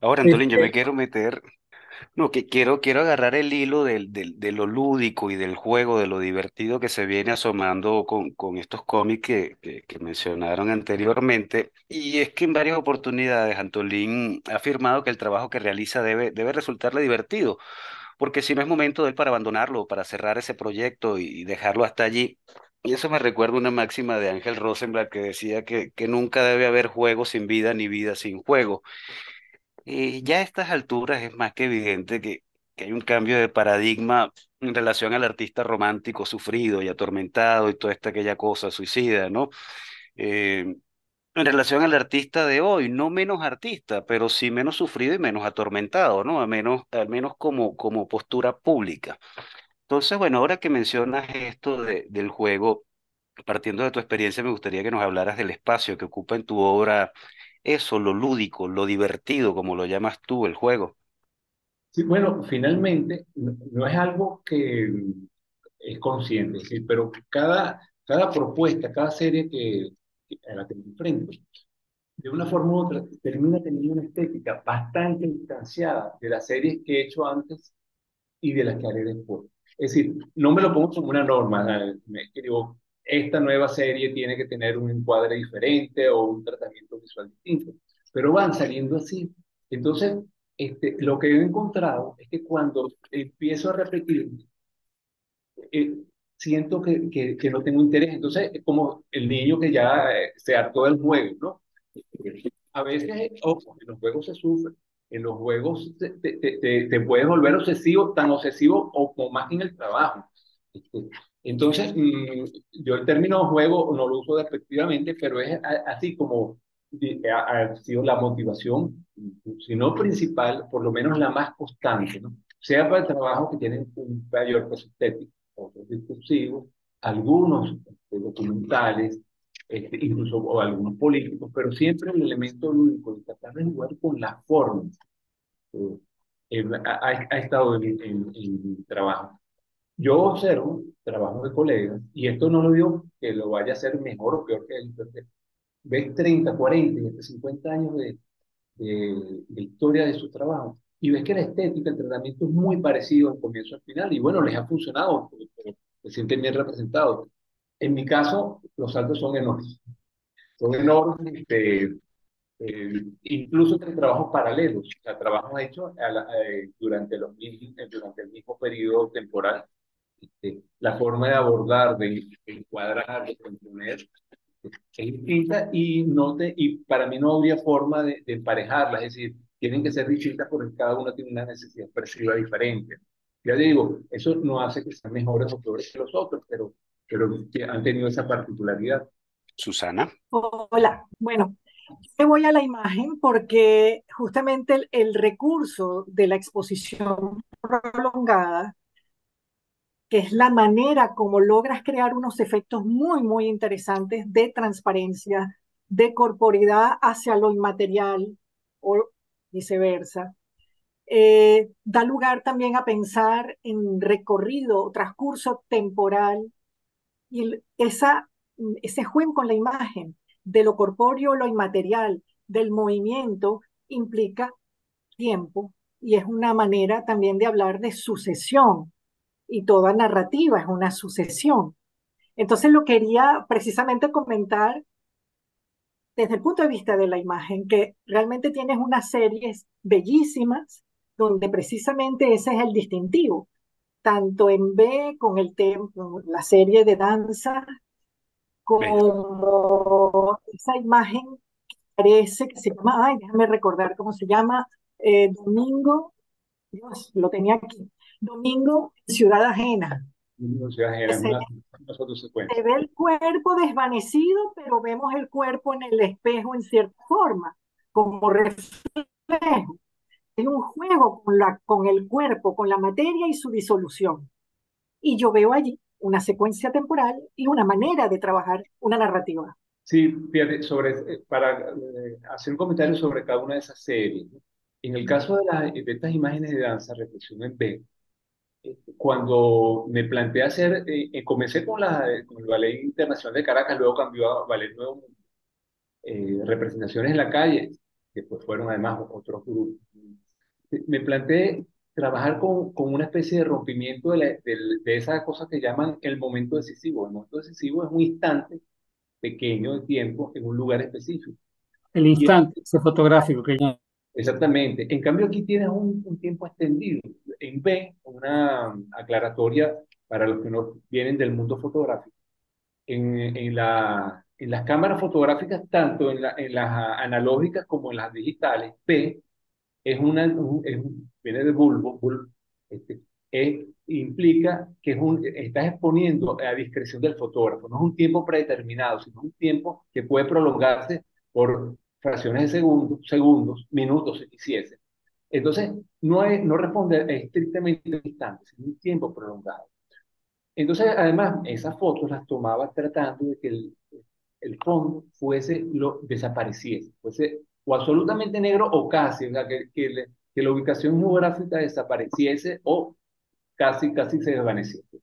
Ahora, Antolín, yo me Este, quiero meter, no, que quiero, quiero agarrar el hilo del, del- de lo lúdico y del juego, de lo divertido que se viene asomando con, con estos cómics que, que, mencionaron anteriormente. Y es que en varias oportunidades Antolín ha afirmado que el trabajo que realiza debe, debe resultarle divertido, porque si no es momento de él para abandonarlo, para cerrar ese proyecto y dejarlo hasta allí. Y eso me recuerda una máxima de Ángel Rosenblatt que decía que, que nunca debe haber juego sin vida ni vida sin juego. Eh, ya a estas alturas es más que evidente que, que hay un cambio de paradigma en relación al artista romántico sufrido y atormentado y toda esta aquella cosa suicida, ¿no? Eh, en relación al artista de hoy, no menos artista, pero sí menos sufrido y menos atormentado, ¿no? Al menos, al menos como, como postura pública. Entonces, bueno, ahora que mencionas esto de- del juego, partiendo de tu experiencia, me gustaría que nos hablaras del espacio que ocupa en tu obra eso, lo lúdico, lo divertido, como lo llamas tú, el juego. Sí, bueno, finalmente no, es algo que mm, es consciente, sí, pero cada, cada propuesta, cada serie que, que- a la que me enfrento, de una forma u otra, termina teniendo una estética bastante distanciada de las series que he hecho antes y de las que haré después. Es decir, no me lo pongo como una norma, me escribo, esta nueva serie tiene que tener un encuadre diferente o un tratamiento visual distinto, pero van saliendo así. Entonces, este, lo que he encontrado es que cuando empiezo a repetir, eh, siento que, que, que no tengo interés. Entonces, es como el niño que ya eh, se hartó del juego, ¿no? A veces, ojo, en los juegos se sufre. En los juegos te, te, te, te- puedes volver obsesivo, tan obsesivo o, o más que en el trabajo. Este, Entonces, mm, yo el término juego no lo uso despectivamente, pero es a- así como ha, sido la motivación, si no principal, por lo menos la más constante, ¿no? Sea para el trabajo que tienen un mayor peso estético, otros discursivos, algunos este, documentales, este, incluso o algunos políticos, pero siempre el elemento lúdico de tratar de jugar con la forma eh, eh, ha, ha- ha estado en, en- en mi trabajo. Yo observo trabajo de colegas, y esto no lo digo que lo vaya a hacer mejor o peor que él, porque ves 30, 40 y hasta 50 años de, de, de historia de su trabajo, y ves que la estética, el tratamiento es muy parecido al comienzo al final, y bueno, les ha funcionado, se sienten bien representados. En mi caso, los saltos son enormes. Son enormes, este, eh, incluso entre trabajos paralelos, o sea, trabajos hechos a la- eh, durante, los, durante el mismo periodo temporal. Este, la forma de abordar, de encuadrar, de componer, es distinta y, no te, y para mí no habría forma de, de emparejarlas, es decir, tienen que ser distintas porque cada una tiene una necesidad expresiva diferente. Ya digo, eso no hace que sean mejores o peores que los otros, pero, pero que han tenido esa particularidad. Susana. Hola, bueno, me voy a la imagen porque justamente el, el recurso de la exposición prolongada, que es la manera como logras crear unos efectos muy, muy interesantes de transparencia, de corporidad hacia lo inmaterial o viceversa, eh, da lugar también a pensar en recorrido, transcurso temporal y esa, ese juego con la imagen de lo corpóreo, lo inmaterial, del movimiento, implica tiempo y es una manera también de hablar de sucesión y toda narrativa es una sucesión. Entonces lo quería precisamente comentar desde el punto de vista de la imagen, que realmente tienes unas series bellísimas donde precisamente ese es el distintivo, tanto en B con el con la serie de danza, como esa imagen que parece que se llama, ay, déjame recordar cómo se llama, eh, Domingo, Dios, lo tenía aquí, Domingo en Ciudad Ajena. Ciudad Ajena, Se, una, se ve el cuerpo desvanecido, pero vemos el cuerpo en el espejo en cierta forma, como reflejo. Es un juego con la, con el cuerpo, con la materia y su disolución. Y yo veo allí una secuencia temporal y una manera de trabajar una narrativa. Sí, fíjate, sobre, eh, para eh, hacer un comentario sobre cada una de esas series. ¿no? En el caso de, la- de estas imágenes de danza, Reflexión en B, cuando me planteé hacer, eh, eh, comencé con, la, con el Ballet Internacional de Caracas, luego cambió a Ballet Nuevo Mundo, eh, representaciones en la calle, que pues fueron además otros grupos. Me planteé trabajar con, con una especie de rompimiento de, la- del- de esa cosa que llaman el momento decisivo. El momento decisivo es un instante pequeño de tiempo en un lugar específico. El instante, ese fotográfico que ya- Exactamente. En cambio, aquí tienes un, un tiempo extendido. En B, una aclaratoria para los que no vienen del mundo fotográfico. En, en la, en las cámaras fotográficas, tanto en, la- en las analógicas como en las digitales, B es una, un- es viene de bulbo, bulb, este, es- implica que es un, estás exponiendo a discreción del fotógrafo. No es un tiempo predeterminado, sino un tiempo que puede prolongarse por fracciones de segundos, segundos, minutos, si quisiese. Entonces, no, es, no responde estrictamente al instante, sino un tiempo prolongado. Entonces, además, esas fotos las tomaba tratando de que el, el fondo fuese, lo desapareciese, fuese o absolutamente negro o casi, o sea, que, que, le- que la ubicación geográfica desapareciese o casi, casi se desvaneciese.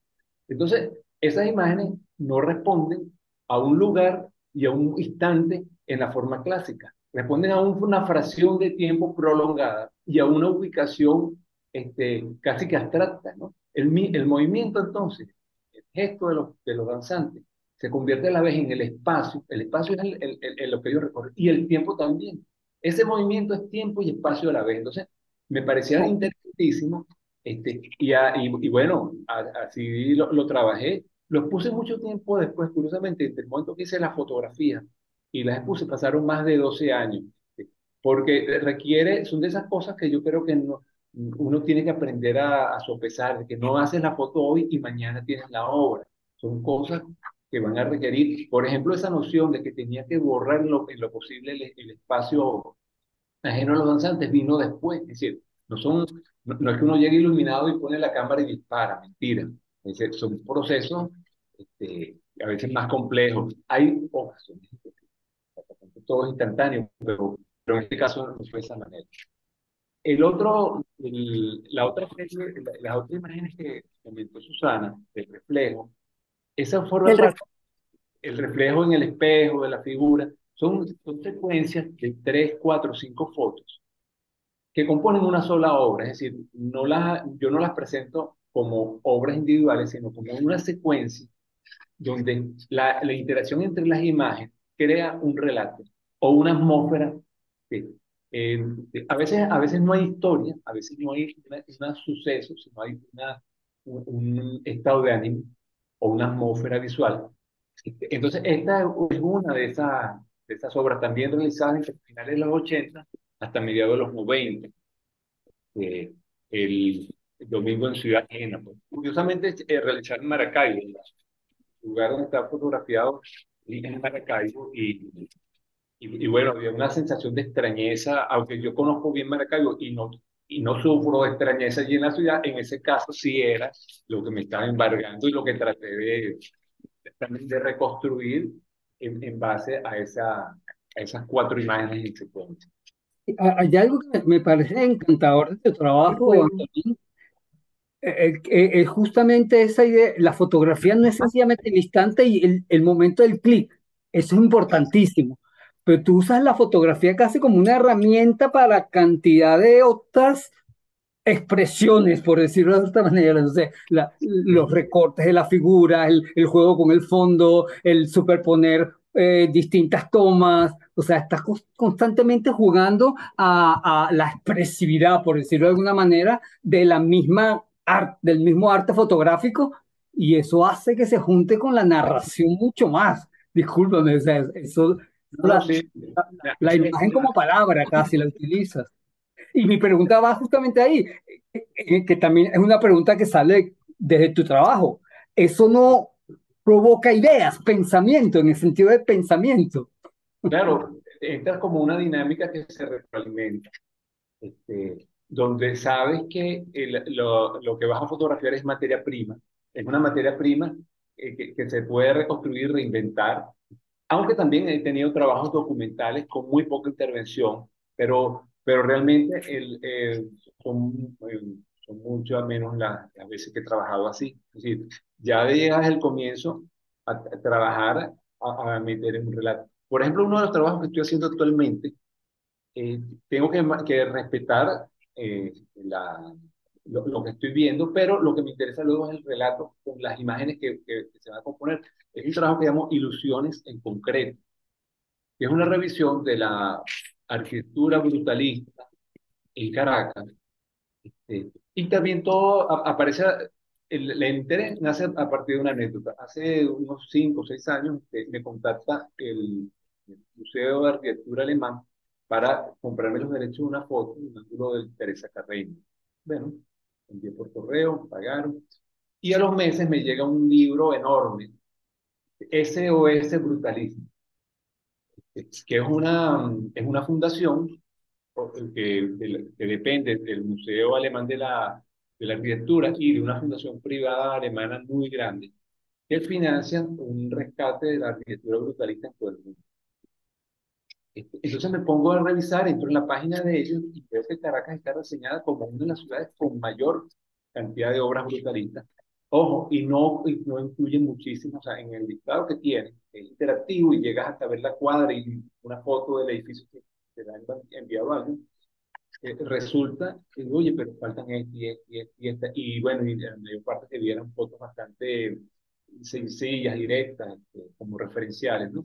Entonces, esas imágenes no responden a un lugar y a un instante en la forma clásica. Responden a un- una fracción de tiempo prolongada y a una ubicación este, casi que abstracta, ¿no? El, el movimiento entonces, el gesto de los, de los danzantes, se convierte a la vez en el espacio. El espacio es el, el- el- lo que ellos recorren y el tiempo también. Ese movimiento es tiempo y espacio a la vez. Entonces, me parecía interesantísimo este, y, a- y, y bueno, a- así lo, lo trabajé. Lo puse mucho tiempo después, curiosamente, desde el momento que hice la fotografía y las puse, pasaron más de 12 años, porque requiere, son de esas cosas que yo creo que no, uno tiene que aprender a, a sopesar, de que no haces la foto hoy y mañana tienes la obra. Son cosas que van a requerir, por ejemplo, esa noción de que tenía que borrar lo, en lo posible el, el espacio ajeno a los danzantes vino después. Es decir, no, son, no, no es que uno llegue iluminado y pone la cámara y dispara, mentira. Es decir, son procesos este, a veces más complejos. Hay ocasiones todo es instantáneo, pero, pero en este caso no fue de esa manera. El otro, el- la otra las otras imágenes que comentó Susana, del reflejo, esa forma El parte- el reflejo en el espejo de la figura, son, son secuencias de tres, cuatro, cinco fotos que componen una sola obra, es decir, no las, yo no las presento como obras individuales, sino como una secuencia donde la, la interacción entre las imágenes crea un relato o una atmósfera. que, eh, a veces, a veces no hay historia, a veces no hay una suceso, sino hay una, un, un estado de ánimo o una atmósfera visual. Entonces, esta es una de esas, de esas obras también realizadas entre finales de los 80 hasta mediados de los 90. eh, el, el domingo en Ciudad Ajena. Pues. Curiosamente, eh, realizar en Maracaibo, el lugar donde está fotografiado en Maracaibo, y, y, y bueno, había una sensación de extrañeza, aunque yo conozco bien Maracaibo y no, y no sufro de extrañeza allí en la ciudad, en ese caso sí era lo que me estaba embargando y lo que traté de, de reconstruir en, en base a, esa, a esas cuatro imágenes en secuencia. Ah, Hay algo que me parece encantador de tu trabajo. Antonio, eh, eh, eh, justamente esa idea, la fotografía no es sencillamente el instante y el, el momento del clic, eso es importantísimo, pero tú usas la fotografía casi como una herramienta para cantidad de otras expresiones, por decirlo de esta manera, la- los recortes de la figura, el, el juego con el fondo, el superponer eh, distintas tomas, o sea, estás cons- constantemente jugando a, a la expresividad, por decirlo de alguna manera, de la misma arte, del mismo arte fotográfico, y eso hace que se junte con la narración mucho más. Discúlpame, o sea, eso, la, la- la imagen como palabra casi la utilizas. Y mi pregunta va justamente ahí, eh, eh, que también es una pregunta que sale desde tu trabajo. ¿Eso no provoca ideas, pensamiento, en el sentido de pensamiento? Claro, entra como una dinámica que se retroalimenta, este, donde sabes que el- lo, lo que vas a fotografiar es materia prima, es una materia prima eh, que, que se puede reconstruir, reinventar, aunque también he tenido trabajos documentales con muy poca intervención, pero, pero realmente el, eh, son, eh, son mucho menos las, veces que he trabajado así. Es decir, ya llegas al comienzo a, a trabajar, a, a meter en un relato. Por ejemplo, uno de los trabajos que estoy haciendo actualmente, eh, tengo que, que respetar eh, la, lo, lo que estoy viendo, pero lo que me interesa luego es el relato con las imágenes que, que- que se van a componer. Es un trabajo que llamo Ilusiones en concreto, que es una revisión de la arquitectura brutalista en Caracas. eh, y también todo aparece, el, el interés nace a partir de una anécdota. Hace unos 5 o 6 años eh, me contacta el, el Museo de Arquitectura Alemán para comprarme los derechos de una foto, un ángulo de Teresa Carreño. Bueno, envié por correo, pagaron. Y a los meses me llega un libro enorme, SOS Brutalismo, que es una, es una fundación o- que, que depende del Museo Alemán de la, de la Arquitectura y de una fundación privada alemana muy grande, que financian un rescate de la arquitectura brutalista en todo el mundo. Este, Entonces me pongo a revisar, entro en la página de ellos y veo que Caracas está reseñada como una de las ciudades con mayor cantidad de obras brutalistas. Ojo, y no, y no incluyen muchísimo, o sea, en el listado que tiene, es interactivo y llegas hasta ver la cuadra y una foto del edificio que te han enviado a alguien. Eh, resulta que, oye, pero faltan este y este este y esta. Y bueno, y la mayor parte que vieran fotos bastante sencillas, directas, este, como referenciales, ¿no?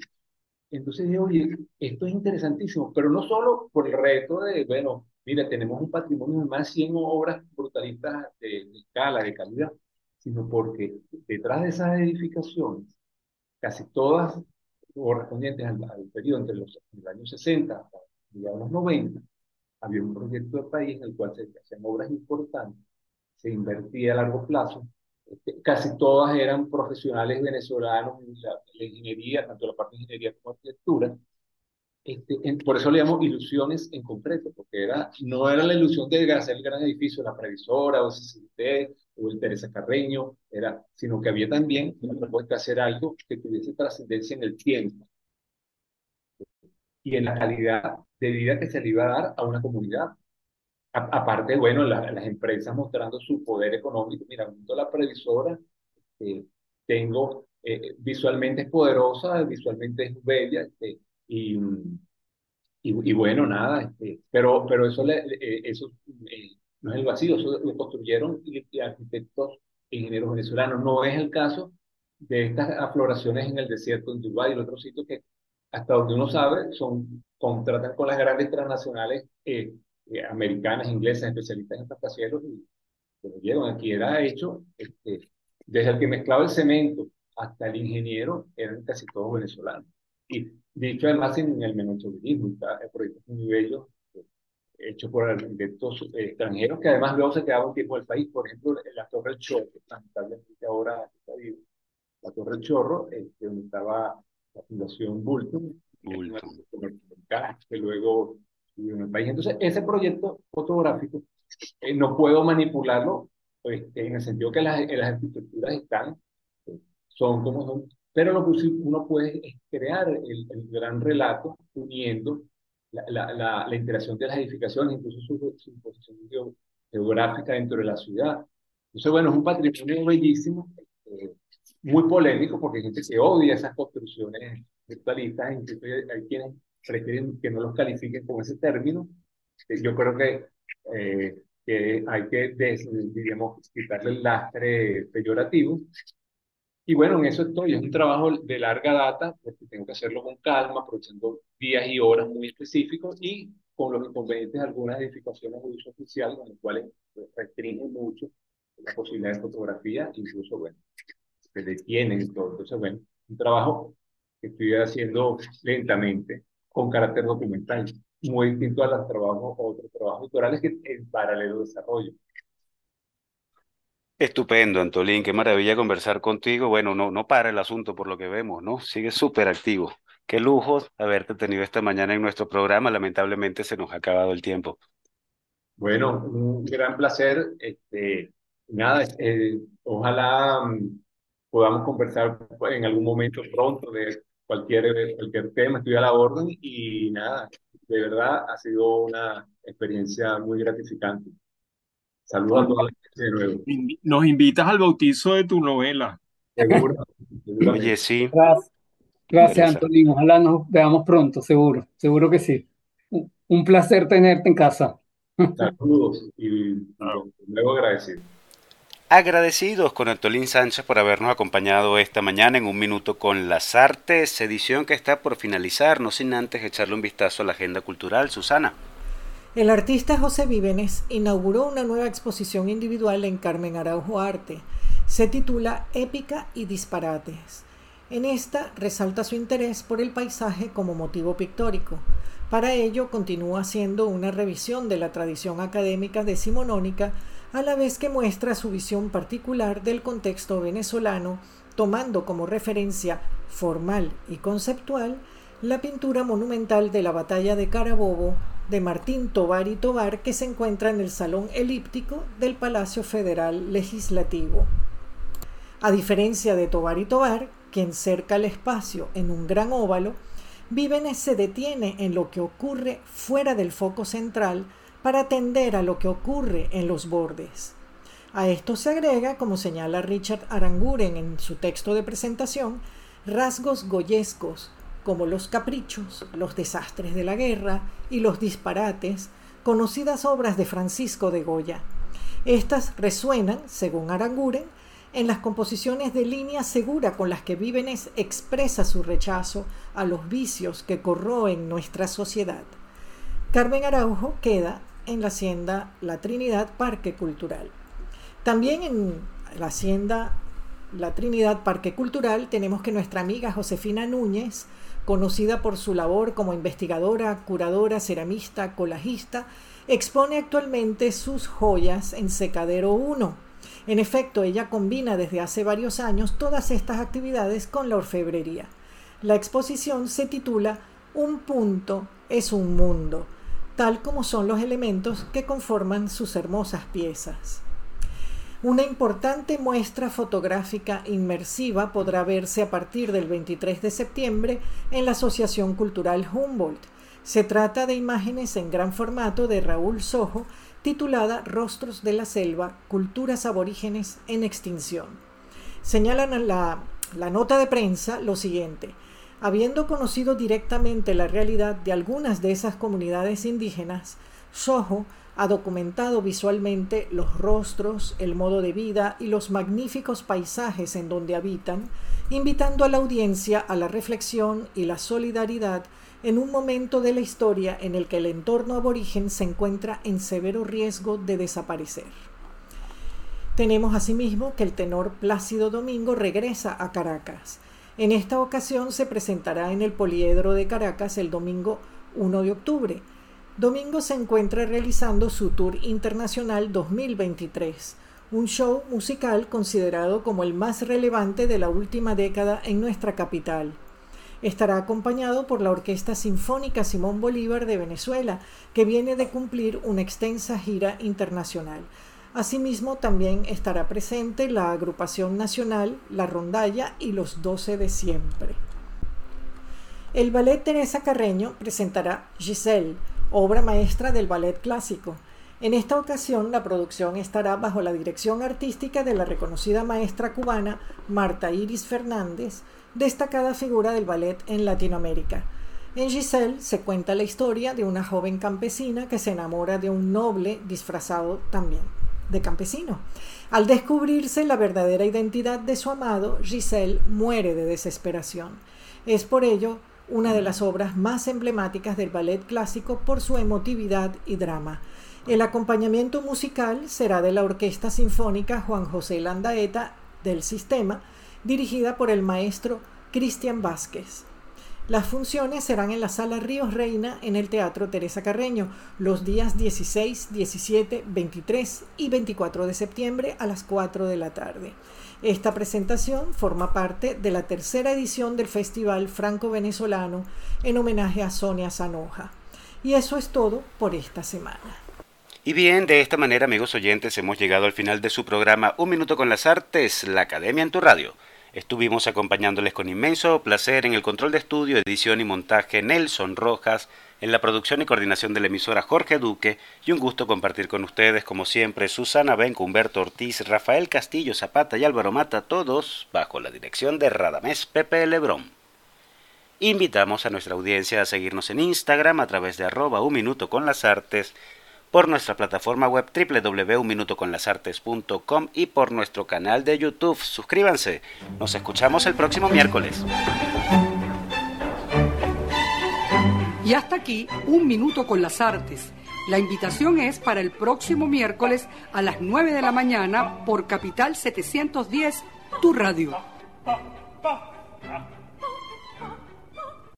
Entonces digo, oye, esto es interesantísimo, pero no solo por el reto de, bueno, mira, tenemos un patrimonio de más de 100 obras brutalistas de, de escala, de calidad, sino porque detrás de esas edificaciones, casi todas correspondientes al, al periodo entre los, años 60 hasta los 90, había un proyecto de país en el cual se hacían obras importantes, se invertía a largo plazo, casi todas eran profesionales venezolanos en la, la ingeniería, tanto la parte de ingeniería como arquitectura. Este, en- por eso le llamo ilusiones en concreto, porque era, no era la ilusión de hacer el gran edificio, la previsora o CCT o el Teresa Carreño, era, sino que había también una propuesta de hacer algo que tuviese trascendencia en el tiempo y en la calidad de vida que se le iba a dar a una comunidad. A- aparte, bueno, la- las empresas mostrando su poder económico. Mira, viendo la previsora, eh, tengo, eh, visualmente es poderosa, visualmente es bella, este, y, y, bueno, nada, este, pero, pero eso, eh, eso eh, no es el vacío, eso lo construyeron arquitectos e ingenieros venezolanos. No es el caso de estas afloraciones en el desierto, en Dubái y otros sitios que, hasta donde uno sabe, son, contratan con las grandes transnacionales eh, americanas, inglesas, especialistas en rascacielos y se lo llevan. Aquí era hecho, este, desde el que mezclaba el cemento hasta el ingeniero, eran casi todos venezolanos. Y dicho además en el está- el proyecto es muy bello, eh, hecho por arquitectos eh, extranjeros que además luego se quedaban un tiempo en el país. Por ejemplo, la Torre del Chorro, que lamentablemente ahora está viva. La Torre del Chorro, este, donde estaba la Fundación Bulton, Bulton. que luego vivió en el país. Entonces, ese proyecto fotográfico eh, no puedo manipularlo pues, en el sentido que las, las arquitecturas están, eh, son como son, pero lo que uno puede es crear el, el gran relato uniendo la, la, la, la interacción de las edificaciones, incluso su, su posición geo- geográfica dentro de la ciudad. Entonces, bueno, es un patrimonio bellísimo, eh, muy polémico, porque hay gente que odia esas construcciones virtualistas, hay quienes prefieren que no los califiquen con ese término. Eh, Yo creo que, eh, que hay que, des- digamos, quitarle el lastre peyorativo. Y bueno, en eso estoy. Es un trabajo de larga data, porque tengo que hacerlo con calma, aprovechando días y horas muy específicos y con los inconvenientes de algunas edificaciones de uso oficial, con las cuales pues, restringen mucho la posibilidad de fotografía, incluso, bueno, se detienen todo. Entonces, bueno, un trabajo que estoy haciendo lentamente, con carácter documental, muy distinto a los trabajos, otros trabajos autorales que en paralelo desarrollo. Estupendo, Antolín, qué maravilla conversar contigo. Bueno, no, no para el asunto por lo que vemos, ¿no? Sigue súper activo. Qué lujo haberte tenido esta mañana en nuestro programa. Lamentablemente se nos ha acabado el tiempo. Bueno, un gran placer. Este, nada, eh, ojalá mm, podamos conversar en algún momento pronto de cualquier, cualquier tema, estoy a la orden y nada, de verdad ha sido una experiencia muy gratificante. Saludos a toda la gente de nuevo. Nos invitas al bautizo de tu novela. Seguro. Oye, sí, Gracias, gracias. Antolín. Ojalá nos veamos pronto, seguro, seguro que sí. Un placer tenerte en casa. Saludos y, y luego agradecido. Agradecidos con Antolín Sánchez por habernos acompañado esta mañana en Un Minuto con las Artes, edición que está por finalizar, no sin antes echarle un vistazo a la agenda cultural. Susana. El artista José Vívenes inauguró una nueva exposición individual en Carmen Araujo Arte. Se titula Épica y Disparates. En esta resalta su interés por el paisaje como motivo pictórico. Para ello continúa haciendo una revisión de la tradición académica decimonónica a la vez que muestra su visión particular del contexto venezolano, tomando como referencia formal y conceptual la pintura monumental de la batalla de Carabobo de Martín Tovar y Tovar que se encuentra en el Salón Elíptico del Palacio Federal Legislativo. A diferencia de Tovar y Tovar, quien cerca el espacio en un gran óvalo, Vívenes se detiene en lo que ocurre fuera del foco central para atender a lo que ocurre en los bordes. A esto se agrega, como señala Richard Aranguren en su texto de presentación, rasgos goyescos como los caprichos, los desastres de la guerra y los disparates, conocidas obras de Francisco de Goya. Estas resuenan, según Aranguren, en las composiciones de línea segura con las que Vívenes expresa su rechazo a los vicios que corroen nuestra sociedad. Carmen Araujo queda en la hacienda La Trinidad Parque Cultural. También en la hacienda La Trinidad Parque Cultural tenemos que nuestra amiga Josefina Núñez, conocida por su labor como investigadora, curadora, ceramista, colajista, expone actualmente sus joyas en Secadero 1. En efecto, ella combina desde hace varios años todas estas actividades con la orfebrería. La exposición se titula Un punto es un mundo, tal como son los elementos que conforman sus hermosas piezas. Una importante muestra fotográfica inmersiva podrá verse a partir del 23 de septiembre en la Asociación Cultural Humboldt. Se trata de imágenes en gran formato de Raúl Sojo, titulada Rostros de la Selva, Culturas Aborígenes en Extinción. Señalan la, la nota de prensa lo siguiente. Habiendo conocido directamente la realidad de algunas de esas comunidades indígenas, Soho ha documentado visualmente los rostros, el modo de vida y los magníficos paisajes en donde habitan, invitando a la audiencia a la reflexión y la solidaridad en un momento de la historia en el que el entorno aborigen se encuentra en severo riesgo de desaparecer. Tenemos asimismo que el tenor Plácido Domingo regresa a Caracas. En esta ocasión se presentará en el Poliedro de Caracas el domingo 1 de octubre. Domingo se encuentra realizando su Tour Internacional 2023, un show musical considerado como el más relevante de la última década en nuestra capital. Estará acompañado por la Orquesta Sinfónica Simón Bolívar de Venezuela, que viene de cumplir una extensa gira internacional. Asimismo, también estará presente la agrupación nacional, la rondalla y los 12 de siempre. El ballet Teresa Carreño presentará Giselle, obra maestra del ballet clásico. En esta ocasión, la producción estará bajo la dirección artística de la reconocida maestra cubana Marta Iris Fernández, destacada figura del ballet en Latinoamérica. En Giselle se cuenta la historia de una joven campesina que se enamora de un noble disfrazado también de campesino. Al descubrirse la verdadera identidad de su amado, Giselle muere de desesperación. Es por ello una de las obras más emblemáticas del ballet clásico por su emotividad y drama. El acompañamiento musical será de la Orquesta Sinfónica Juan José Landaeta del Sistema, dirigida por el maestro Cristian Vázquez. Las funciones serán en la Sala Ríos Reina en el Teatro Teresa Carreño los días 16, 17, 23 y 24 de septiembre a las 4 de la tarde. Esta presentación forma parte de la tercera edición del Festival Franco-Venezolano en homenaje a Sonia Sanoja. Y eso es todo por esta semana. Y bien, de esta manera, amigos oyentes, hemos llegado al final de su programa Un Minuto con las Artes, la Academia en tu Radio. Estuvimos acompañándoles con inmenso placer en el control de estudio, edición y montaje Nelson Rojas, en la producción y coordinación de la emisora Jorge Duque, y un gusto compartir con ustedes, como siempre, Susana Benco, Humberto Ortiz, Rafael Castillo Zapata y Álvaro Mata, todos bajo la dirección de Radamés Pepe Lebrón. Invitamos a nuestra audiencia a seguirnos en Instagram a través de arroba un minuto con las artes por nuestra plataforma web www.unminutoconlasartes.com y por nuestro canal de YouTube. Suscríbanse. Nos escuchamos el próximo miércoles. Y hasta aquí, un minuto con las artes. La invitación es para el próximo miércoles a las 9 de la mañana por Capital 710, tu radio.